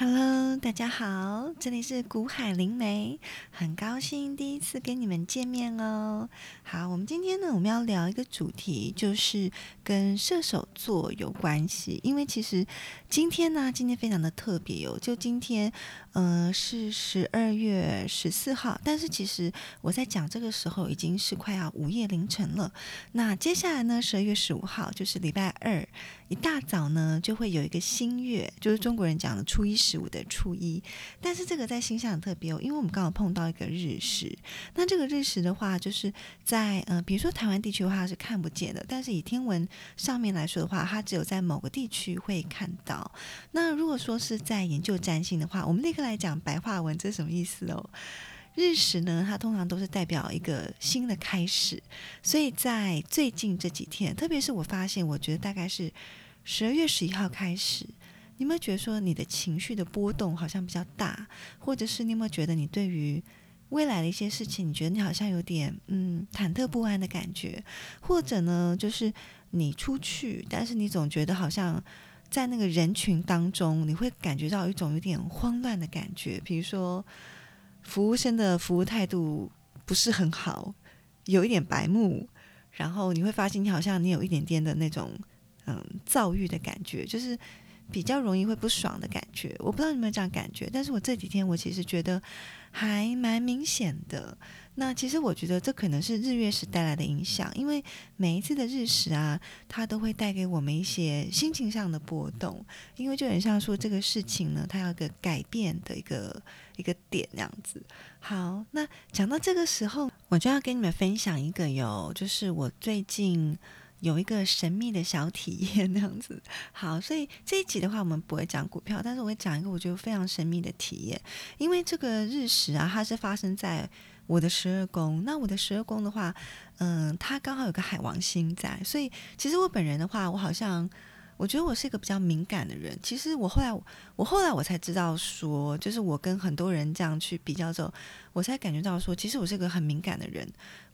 Hello，大家好，这里是古海灵媒，很高兴第一次跟你们见面哦。好，我们今天呢，我们要聊一个主题，就是跟射手座有关系。因为其实今天呢，今天非常的特别哦，就今天，呃，是十二月十四号，但是其实我在讲这个时候已经是快要午夜凌晨了。那接下来呢，十二月十五号就是礼拜二一大早呢，就会有一个新月，就是中国人讲的初一十。五的初一，但是这个在星象很特别哦，因为我们刚好碰到一个日食。那这个日食的话，就是在呃，比如说台湾地区的话是看不见的，但是以天文上面来说的话，它只有在某个地区会看到。那如果说是在研究占星的话，我们立刻来讲白话文，这是什么意思哦？日食呢，它通常都是代表一个新的开始，所以在最近这几天，特别是我发现，我觉得大概是十二月十一号开始。你有没有觉得说你的情绪的波动好像比较大，或者是你有没有觉得你对于未来的一些事情，你觉得你好像有点嗯忐忑不安的感觉，或者呢，就是你出去，但是你总觉得好像在那个人群当中，你会感觉到一种有点慌乱的感觉，比如说服务生的服务态度不是很好，有一点白目，然后你会发现你好像你有一点点的那种嗯躁郁的感觉，就是。比较容易会不爽的感觉，我不知道你有没有这样感觉，但是我这几天我其实觉得还蛮明显的。那其实我觉得这可能是日月食带来的影响，因为每一次的日食啊，它都会带给我们一些心情上的波动，因为就很像说这个事情呢，它有个改变的一个一个点那样子。好，那讲到这个时候，我就要跟你们分享一个有，就是我最近。有一个神秘的小体验那样子，好，所以这一集的话，我们不会讲股票，但是我会讲一个我觉得非常神秘的体验。因为这个日食啊，它是发生在我的十二宫，那我的十二宫的话，嗯，它刚好有个海王星在，所以其实我本人的话，我好像。我觉得我是一个比较敏感的人。其实我后来，我后来我才知道说，就是我跟很多人这样去比较之后，我才感觉到说，其实我是一个很敏感的人。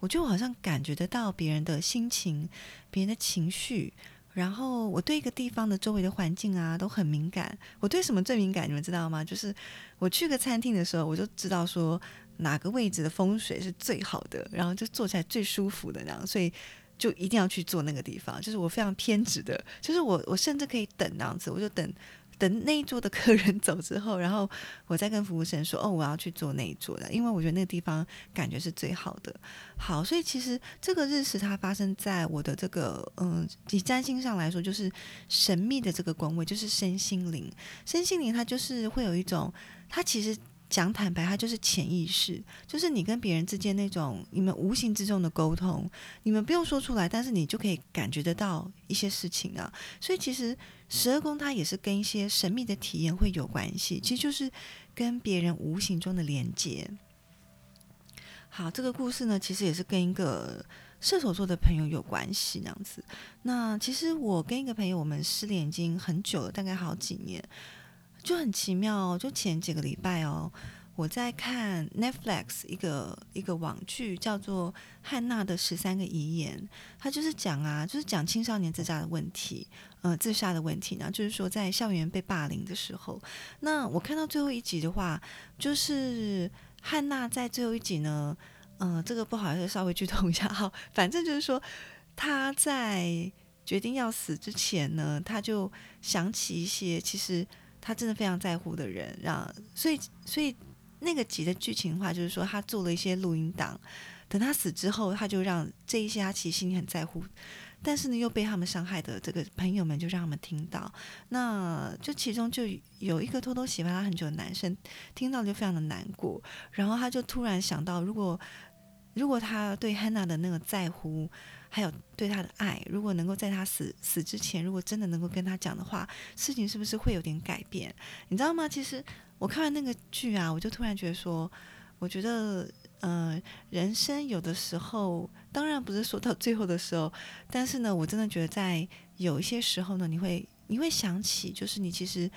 我觉得我好像感觉得到别人的心情、别人的情绪，然后我对一个地方的周围的环境啊都很敏感。我对什么最敏感？你们知道吗？就是我去个餐厅的时候，我就知道说哪个位置的风水是最好的，然后就坐起来最舒服的那样。所以。就一定要去做那个地方，就是我非常偏执的，就是我我甚至可以等那样子，我就等等那一桌的客人走之后，然后我再跟服务生说，哦，我要去做那一桌的，因为我觉得那个地方感觉是最好的。好，所以其实这个日食它发生在我的这个嗯，以占星上来说，就是神秘的这个宫位，就是身心灵，身心灵它就是会有一种，它其实。讲坦白，它就是潜意识，就是你跟别人之间那种你们无形之中的沟通，你们不用说出来，但是你就可以感觉得到一些事情啊。所以其实十二宫它也是跟一些神秘的体验会有关系，其实就是跟别人无形中的连接。好，这个故事呢，其实也是跟一个射手座的朋友有关系那样子。那其实我跟一个朋友，我们失联已经很久了，大概好几年。就很奇妙哦，就前几个礼拜哦，我在看 Netflix 一个一个网剧，叫做《汉娜的十三个遗言》，它就是讲啊，就是讲青少年自杀的问题，呃，自杀的问题呢，就是说在校园被霸凌的时候，那我看到最后一集的话，就是汉娜在最后一集呢，嗯，这个不好意思，稍微剧透一下哈，反正就是说他在决定要死之前呢，他就想起一些其实。他真的非常在乎的人，让所以所以那个集的剧情的话，就是说他做了一些录音档，等他死之后，他就让这一些他其实心里很在乎，但是呢又被他们伤害的这个朋友们就让他们听到，那就其中就有一个偷偷喜欢他很久的男生听到就非常的难过，然后他就突然想到，如果如果他对汉娜的那个在乎。还有对他的爱，如果能够在他死死之前，如果真的能够跟他讲的话，事情是不是会有点改变？你知道吗？其实我看完那个剧啊，我就突然觉得说，我觉得，呃，人生有的时候，当然不是说到最后的时候，但是呢，我真的觉得在有一些时候呢，你会你会想起，就是你其实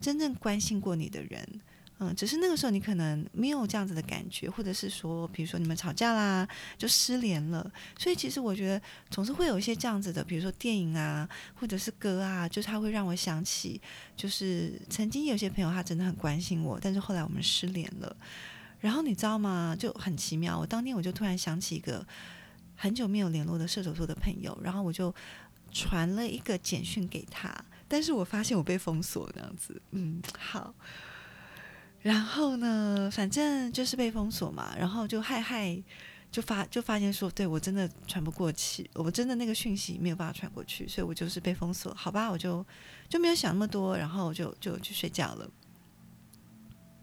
真正关心过你的人，嗯，只是那个时候你可能没有这样子的感觉，或者是说，比如说你们吵架啦，就失联了。所以其实我觉得总是会有一些这样子的，比如说电影啊，或者是歌啊，就是它会让我想起，就是曾经有些朋友他真的很关心我，但是后来我们失联了。然后你知道吗？就很奇妙，我当天我就突然想起一个很久没有联络的射手座的朋友，然后我就传了一个简讯给他，但是我发现我被封锁这样子。嗯，好。然后呢，反正就是被封锁嘛，然后就嗨嗨，就发就发现说，对我真的传不过去，我真的那个讯息没有办法传过去，所以我就是被封锁。好吧，我就就没有想那么多，然后就就去睡觉了。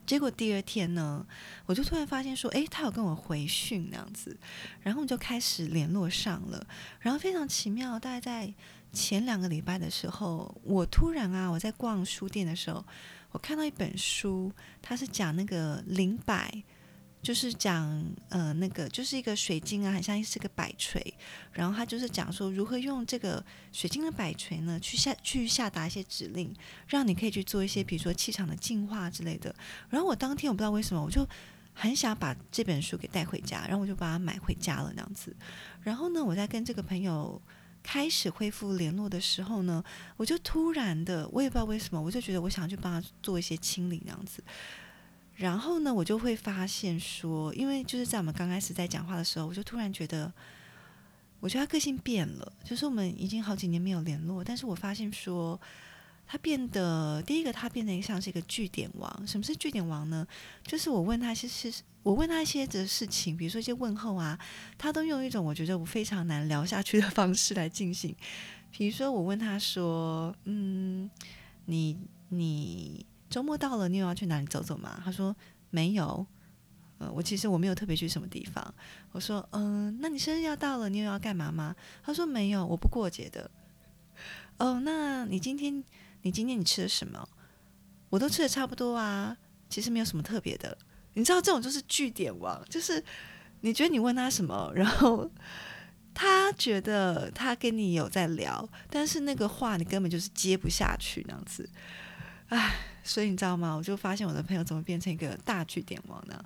结果第二天呢，我就突然发现说，诶，他有跟我回讯那样子，然后就开始联络上了。然后非常奇妙，大概在前两个礼拜的时候，我突然啊，我在逛书店的时候。我看到一本书，它是讲那个灵摆，就是讲呃那个就是一个水晶啊，很像是个摆锤，然后它就是讲说如何用这个水晶的摆锤呢，去下去下达一些指令，让你可以去做一些比如说气场的净化之类的。然后我当天我不知道为什么，我就很想把这本书给带回家，然后我就把它买回家了那样子。然后呢，我在跟这个朋友。开始恢复联络的时候呢，我就突然的，我也不知道为什么，我就觉得我想去帮他做一些清理那样子。然后呢，我就会发现说，因为就是在我们刚开始在讲话的时候，我就突然觉得，我觉得他个性变了，就是我们已经好几年没有联络，但是我发现说。他变得第一个，他变得像是一个据点王。什么是据点王呢？就是我问他一些事，我问他一些的事情，比如说一些问候啊，他都用一种我觉得我非常难聊下去的方式来进行。比如说我问他说：“嗯，你你周末到了，你有要去哪里走走吗？”他说：“没有。”呃，我其实我没有特别去什么地方。我说：“嗯，那你生日要到了，你有要干嘛吗？”他说：“没有，我不过节的。”哦，那你今天？你今天你吃了什么？我都吃的差不多啊，其实没有什么特别的。你知道这种就是据点王，就是你觉得你问他什么，然后他觉得他跟你有在聊，但是那个话你根本就是接不下去那样子。唉，所以你知道吗？我就发现我的朋友怎么变成一个大据点王呢？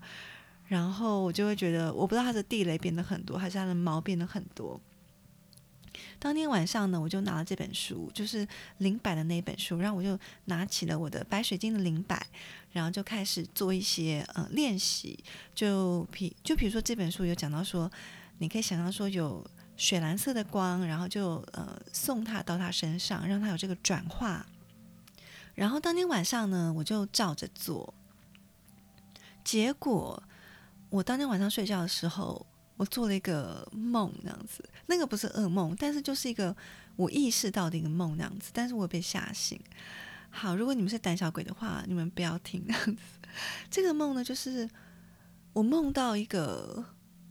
然后我就会觉得，我不知道他的地雷变得很多，还是他的毛变得很多。当天晚上呢，我就拿了这本书，就是灵摆的那本书，然后我就拿起了我的白水晶的灵摆，然后就开始做一些呃练习。就比就比如说这本书有讲到说，你可以想象说有水蓝色的光，然后就呃送它到他身上，让他有这个转化。然后当天晚上呢，我就照着做，结果我当天晚上睡觉的时候。我做了一个梦，那样子，那个不是噩梦，但是就是一个我意识到的一个梦，那样子。但是我被吓醒。好，如果你们是胆小鬼的话，你们不要听那样子。这个梦呢，就是我梦到一个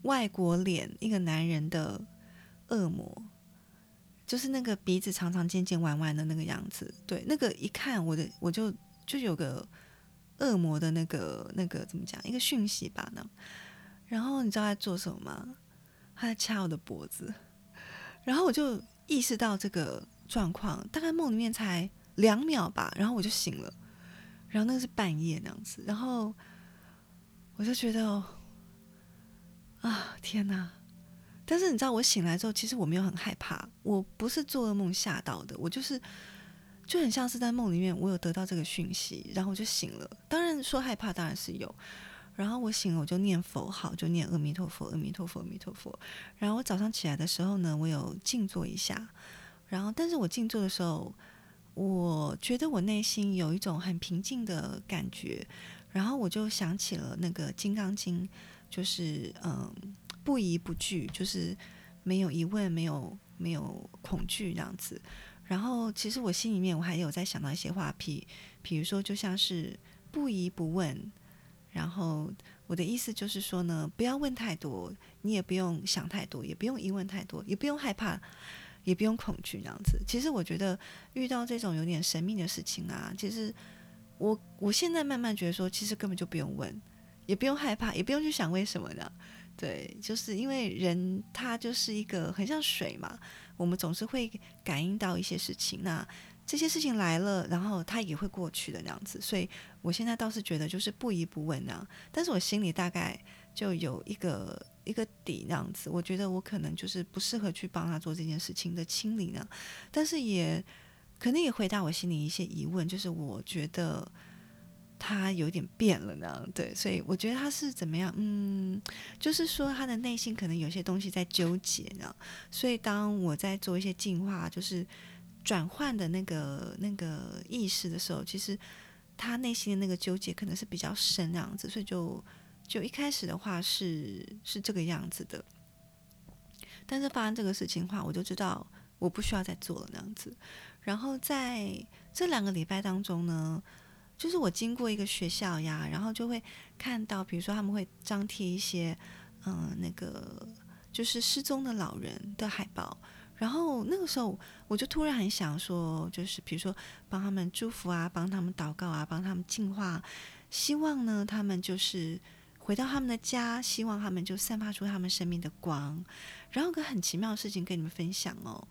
外国脸，一个男人的恶魔，就是那个鼻子长长、尖尖、弯弯的那个样子。对，那个一看我的，我就就有个恶魔的那个那个怎么讲，一个讯息吧呢。然后你知道他在做什么吗？他在掐我的脖子，然后我就意识到这个状况，大概梦里面才两秒吧，然后我就醒了，然后那个是半夜那样子，然后我就觉得啊天哪！但是你知道我醒来之后，其实我没有很害怕，我不是做噩梦吓到的，我就是就很像是在梦里面，我有得到这个讯息，然后我就醒了。当然说害怕，当然是有。然后我醒了，我就念佛号，就念阿弥陀佛，阿弥陀佛，阿弥陀佛。然后我早上起来的时候呢，我有静坐一下。然后，但是我静坐的时候，我觉得我内心有一种很平静的感觉。然后我就想起了那个《金刚经》，就是嗯，不疑不惧，就是没有疑问，没有没有恐惧这样子。然后，其实我心里面我还有在想到一些话，比比如说，就像是不疑不问。然后我的意思就是说呢，不要问太多，你也不用想太多，也不用疑问太多，也不用害怕，也不用恐惧这样子。其实我觉得遇到这种有点神秘的事情啊，其实我我现在慢慢觉得说，其实根本就不用问，也不用害怕，也不用去想为什么的。对，就是因为人他就是一个很像水嘛，我们总是会感应到一些事情。那这些事情来了，然后它也会过去的那样子。所以我现在倒是觉得就是不疑不问那样，但是我心里大概就有一个一个底那样子。我觉得我可能就是不适合去帮他做这件事情的清理呢，但是也可能也回答我心里一些疑问，就是我觉得。他有点变了呢，对，所以我觉得他是怎么样？嗯，就是说他的内心可能有些东西在纠结呢。所以当我在做一些进化，就是转换的那个那个意识的时候，其实他内心的那个纠结可能是比较深那样子。所以就就一开始的话是是这个样子的，但是发生这个事情的话，我就知道我不需要再做了那样子。然后在这两个礼拜当中呢。就是我经过一个学校呀，然后就会看到，比如说他们会张贴一些，嗯，那个就是失踪的老人的海报。然后那个时候，我就突然很想说，就是比如说帮他们祝福啊，帮他们祷告啊，帮他们净化，希望呢他们就是回到他们的家，希望他们就散发出他们生命的光。然后个很奇妙的事情跟你们分享哦。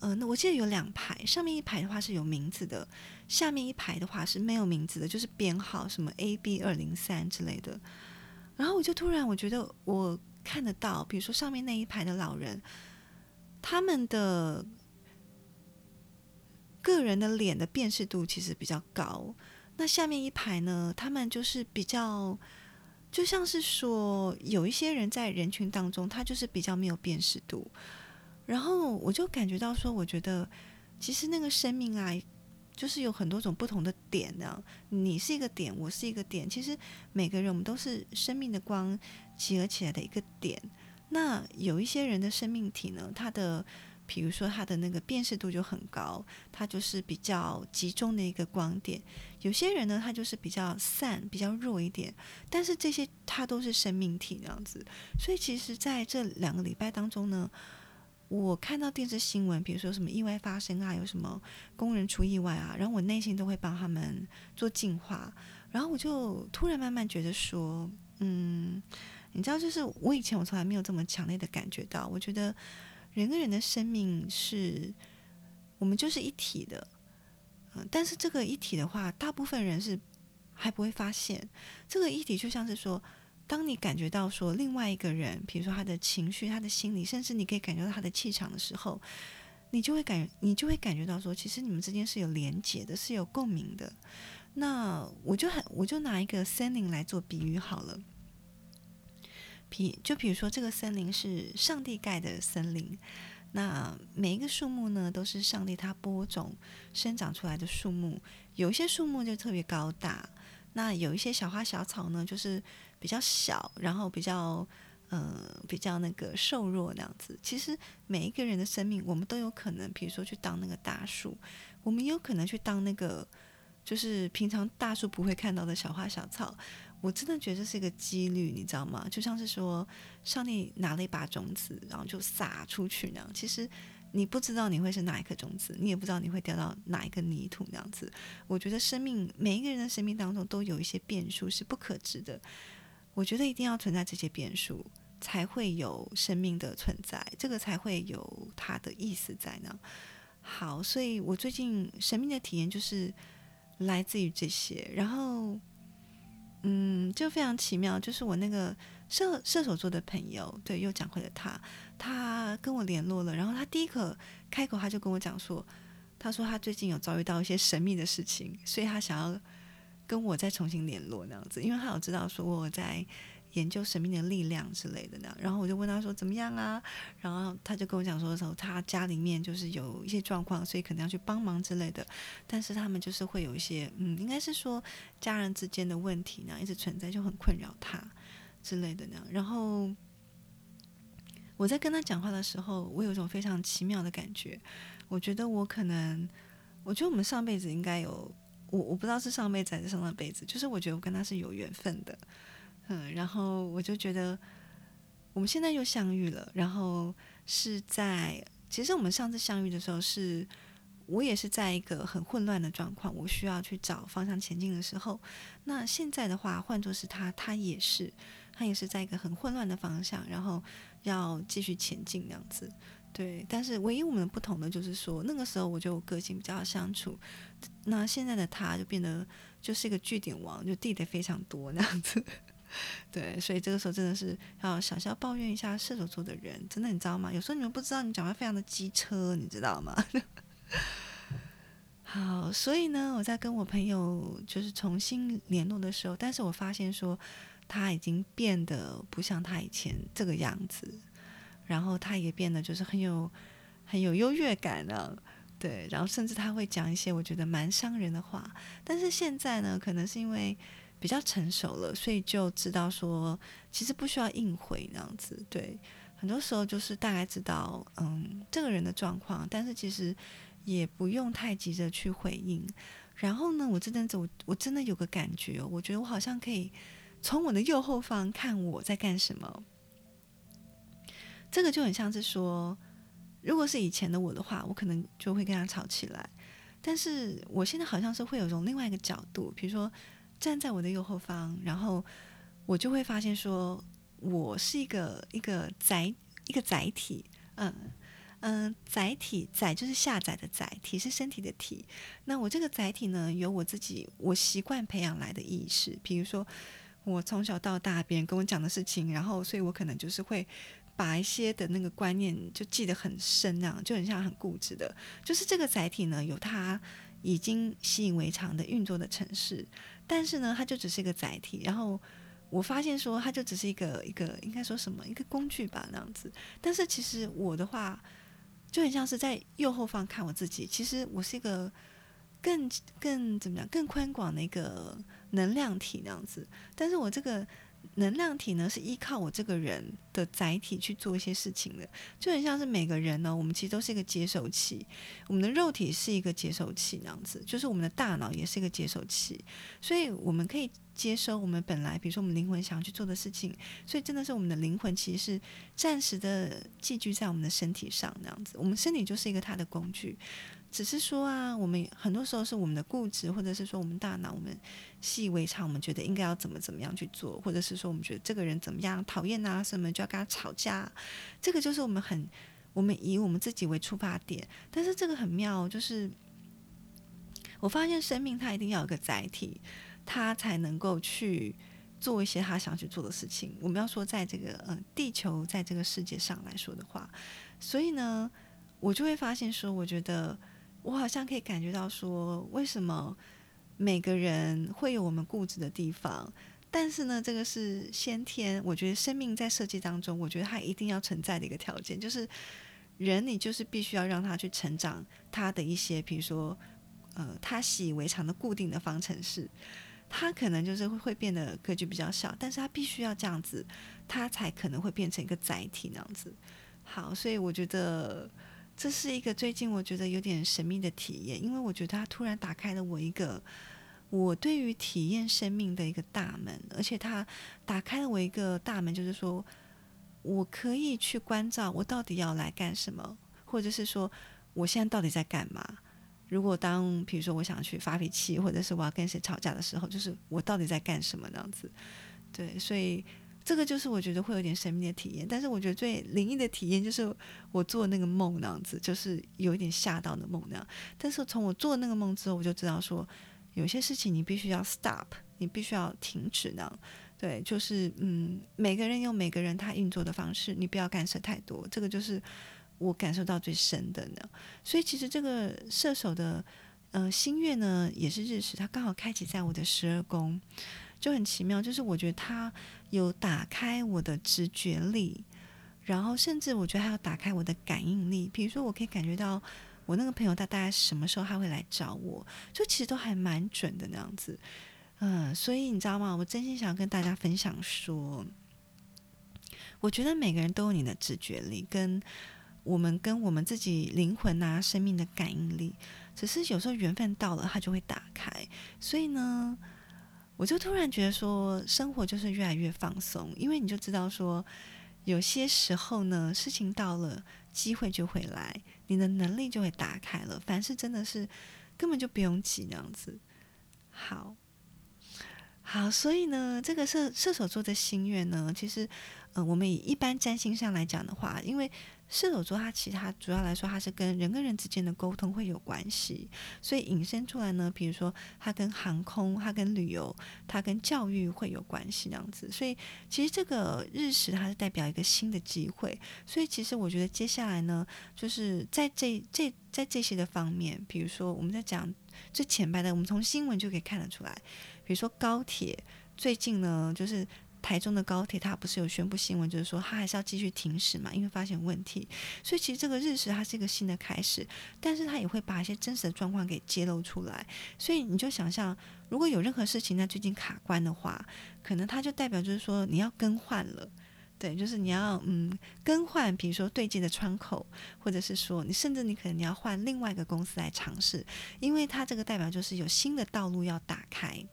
呃，那我记得有两排，上面一排的话是有名字的，下面一排的话是没有名字的，就是编号什么 A B 二零三之类的。然后我就突然我觉得我看得到，比如说上面那一排的老人，他们的个人的脸的辨识度其实比较高。那下面一排呢，他们就是比较，就像是说有一些人在人群当中，他就是比较没有辨识度。然后我就感觉到说，我觉得其实那个生命啊，就是有很多种不同的点呢。你是一个点，我是一个点。其实每个人我们都是生命的光集合起来的一个点。那有一些人的生命体呢，他的比如说他的那个辨识度就很高，他就是比较集中的一个光点。有些人呢，他就是比较散，比较弱一点。但是这些他都是生命体那样子。所以其实在这两个礼拜当中呢。我看到电视新闻，比如说什么意外发生啊，有什么工人出意外啊，然后我内心都会帮他们做净化，然后我就突然慢慢觉得说，嗯，你知道，就是我以前我从来没有这么强烈的感觉到，我觉得人跟人的生命是，我们就是一体的，嗯，但是这个一体的话，大部分人是还不会发现，这个一体就像是说。当你感觉到说另外一个人，比如说他的情绪、他的心理，甚至你可以感觉到他的气场的时候，你就会感，你就会感觉到说，其实你们之间是有连结的，是有共鸣的。那我就很，我就拿一个森林来做比喻好了。比就比如说这个森林是上帝盖的森林，那每一个树木呢，都是上帝他播种生长出来的树木。有一些树木就特别高大，那有一些小花小草呢，就是。比较小，然后比较，呃，比较那个瘦弱那样子。其实每一个人的生命，我们都有可能，比如说去当那个大树，我们有可能去当那个，就是平常大树不会看到的小花小草。我真的觉得这是一个几率，你知道吗？就像是说，上帝拿了一把种子，然后就撒出去那样。其实。你不知道你会是哪一颗种子，你也不知道你会掉到哪一个泥土那样子。我觉得生命每一个人的生命当中都有一些变数是不可知的。我觉得一定要存在这些变数，才会有生命的存在，这个才会有它的意思在呢。好，所以我最近生命的体验就是来自于这些，然后，嗯，就非常奇妙，就是我那个射射手座的朋友，对，又讲回了他，他跟我联络了，然后他第一个开口，他就跟我讲说，他说他最近有遭遇到一些神秘的事情，所以他想要。跟我再重新联络那样子，因为他有知道说我在研究神秘的力量之类的那样，然后我就问他说怎么样啊？然后他就跟我讲说说他家里面就是有一些状况，所以可能要去帮忙之类的。但是他们就是会有一些嗯，应该是说家人之间的问题呢，一直存在，就很困扰他之类的那样。然后我在跟他讲话的时候，我有一种非常奇妙的感觉，我觉得我可能，我觉得我们上辈子应该有。我我不知道是上辈子还是上上辈子，就是我觉得我跟他是有缘分的，嗯，然后我就觉得我们现在又相遇了，然后是在其实我们上次相遇的时候，是我也是在一个很混乱的状况，我需要去找方向前进的时候，那现在的话换作是他，他也是他也是在一个很混乱的方向，然后要继续前进那样子，对，但是唯一我们不同的就是说，那个时候我觉得我个性比较好相处，那现在的他就变得就是一个据点王，就地雷非常多那样子。对，所以这个时候真的是要小小抱怨一下射手座的人，真的你知道吗？有时候你们不知道，你讲话非常的机车，你知道吗？好，所以呢，我在跟我朋友就是重新联络的时候，但是我发现说他已经变得不像他以前这个样子。然后他也变得就是很有很有优越感了，对，然后甚至他会讲一些我觉得蛮伤人的话。但是现在呢，可能是因为比较成熟了，所以就知道说其实不需要应回那样子。对，很多时候就是大概知道嗯这个人的状况，但是其实也不用太急着去回应。然后呢，我这阵子我我真的有个感觉，我觉得我好像可以从我的右后方看我在干什么。这个就很像是说，如果是以前的我的话，我可能就会跟他吵起来。但是我现在好像是会有种另外一个角度，比如说站在我的右后方，然后我就会发现说，我是一个一个载一个载体，嗯嗯，载体载就是下载的载体是身体的体。那我这个载体呢，有我自己我习惯培养来的意识，比如说我从小到大别人跟我讲的事情，然后所以我可能就是会。把一些的那个观念就记得很深，那样就很像很固执的。就是这个载体呢，有它已经习以为常的运作的城市，但是呢，它就只是一个载体。然后我发现说，它就只是一个一个应该说什么一个工具吧，那样子。但是其实我的话，就很像是在右后方看我自己。其实我是一个更更怎么讲更宽广的一个能量体那样子。但是我这个。能量体呢是依靠我这个人的载体去做一些事情的，就很像是每个人呢，我们其实都是一个接收器，我们的肉体是一个接收器那样子，就是我们的大脑也是一个接收器，所以我们可以接收我们本来，比如说我们灵魂想要去做的事情，所以真的是我们的灵魂其实是暂时的寄居在我们的身体上那样子，我们身体就是一个它的工具。只是说啊，我们很多时候是我们的固执，或者是说我们大脑我们习以为常，我们觉得应该要怎么怎么样去做，或者是说我们觉得这个人怎么样讨厌啊什么，就要跟他吵架。这个就是我们很我们以我们自己为出发点，但是这个很妙，就是我发现生命它一定要有个载体，它才能够去做一些他想去做的事情。我们要说在这个呃地球在这个世界上来说的话，所以呢，我就会发现说，我觉得。我好像可以感觉到说，为什么每个人会有我们固执的地方？但是呢，这个是先天。我觉得生命在设计当中，我觉得它一定要存在的一个条件，就是人，你就是必须要让他去成长他的一些，比如说，呃，他习以为常的固定的方程式，他可能就是会会变得格局比较小，但是他必须要这样子，他才可能会变成一个载体那样子。好，所以我觉得。这是一个最近我觉得有点神秘的体验，因为我觉得它突然打开了我一个我对于体验生命的一个大门，而且它打开了我一个大门，就是说我可以去关照我到底要来干什么，或者是说我现在到底在干嘛。如果当比如说我想去发脾气，或者是我要跟谁吵架的时候，就是我到底在干什么那样子。对，所以。这个就是我觉得会有点神秘的体验，但是我觉得最灵异的体验就是我做那个梦那样子，就是有一点吓到的梦那样。但是从我做那个梦之后，我就知道说，有些事情你必须要 stop，你必须要停止那样。对，就是嗯，每个人有每个人他运作的方式，你不要干涉太多。这个就是我感受到最深的呢。所以其实这个射手的呃心月呢，也是日食，它刚好开启在我的十二宫。就很奇妙，就是我觉得他有打开我的直觉力，然后甚至我觉得还要打开我的感应力。比如说，我可以感觉到我那个朋友他大概什么时候他会来找我，就其实都还蛮准的那样子。嗯，所以你知道吗？我真心想要跟大家分享说，我觉得每个人都有你的直觉力，跟我们跟我们自己灵魂啊生命的感应力，只是有时候缘分到了，它就会打开。所以呢。我就突然觉得说，生活就是越来越放松，因为你就知道说，有些时候呢，事情到了，机会就会来，你的能力就会打开了。凡事真的是根本就不用急那样子。好，好，所以呢，这个射射手座的心愿呢，其实，呃，我们以一般占星上来讲的话，因为射手座它其实它主要来说，它是跟人跟人之间的沟通会有关系，所以引申出来呢，比如说它跟航空、它跟旅游、它跟教育会有关系这样子。所以其实这个日食它是代表一个新的机会，所以其实我觉得接下来呢，就是在这这在这些的方面，比如说我们在讲最浅白的，我们从新闻就可以看得出来，比如说高铁最近呢，就是。台中的高铁，它不是有宣布新闻，就是说它还是要继续停驶嘛，因为发现问题。所以其实这个日食它是一个新的开始，但是它也会把一些真实的状况给揭露出来。所以你就想象，如果有任何事情在最近卡关的话，可能它就代表就是说你要更换了，对，就是你要嗯更换，比如说对接的窗口，或者是说你甚至你可能你要换另外一个公司来尝试，因为它这个代表就是有新的道路要打开。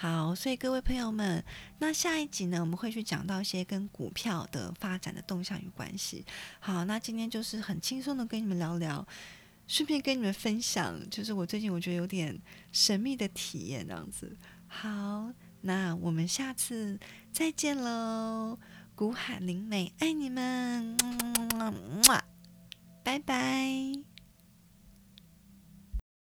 好，所以各位朋友们，那下一集呢，我们会去讲到一些跟股票的发展的动向有关系。好，那今天就是很轻松的跟你们聊聊，顺便跟你们分享，就是我最近我觉得有点神秘的体验这样子。好，那我们下次再见喽，古海灵美爱你们，么么，拜拜。